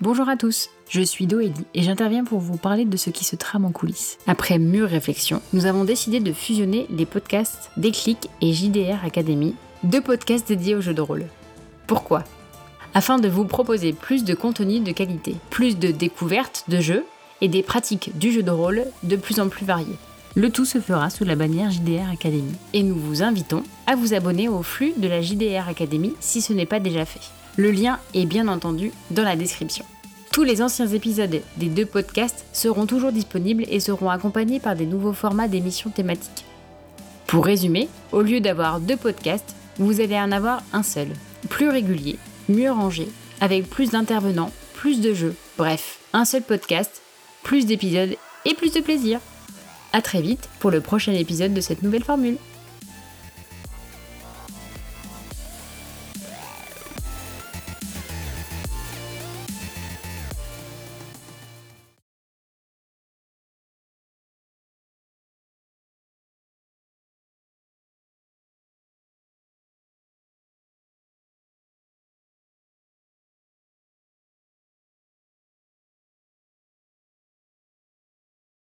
Bonjour à tous, je suis Doélie et j'interviens pour vous parler de ce qui se trame en coulisses. Après mûre réflexion, nous avons décidé de fusionner les podcasts Déclic et JDR Academy, deux podcasts dédiés aux jeux de rôle. Pourquoi? Afin de vous proposer plus de contenu de qualité, plus de découvertes de jeux et des pratiques du jeu de rôle de plus en plus variées. Le tout se fera sous la bannière JDR Academy. Et nous vous invitons à vous abonner au flux de la JDR Academy si ce n'est pas déjà fait. Le lien est bien entendu dans la description. Tous les anciens épisodes des deux podcasts seront toujours disponibles et seront accompagnés par des nouveaux formats d'émissions thématiques. Pour résumer, au lieu d'avoir deux podcasts, vous allez en avoir un seul, plus régulier, mieux rangé, avec plus d'intervenants, plus de jeux, bref, un seul podcast, plus d'épisodes et plus de plaisir. A très vite pour le prochain épisode de cette nouvelle formule.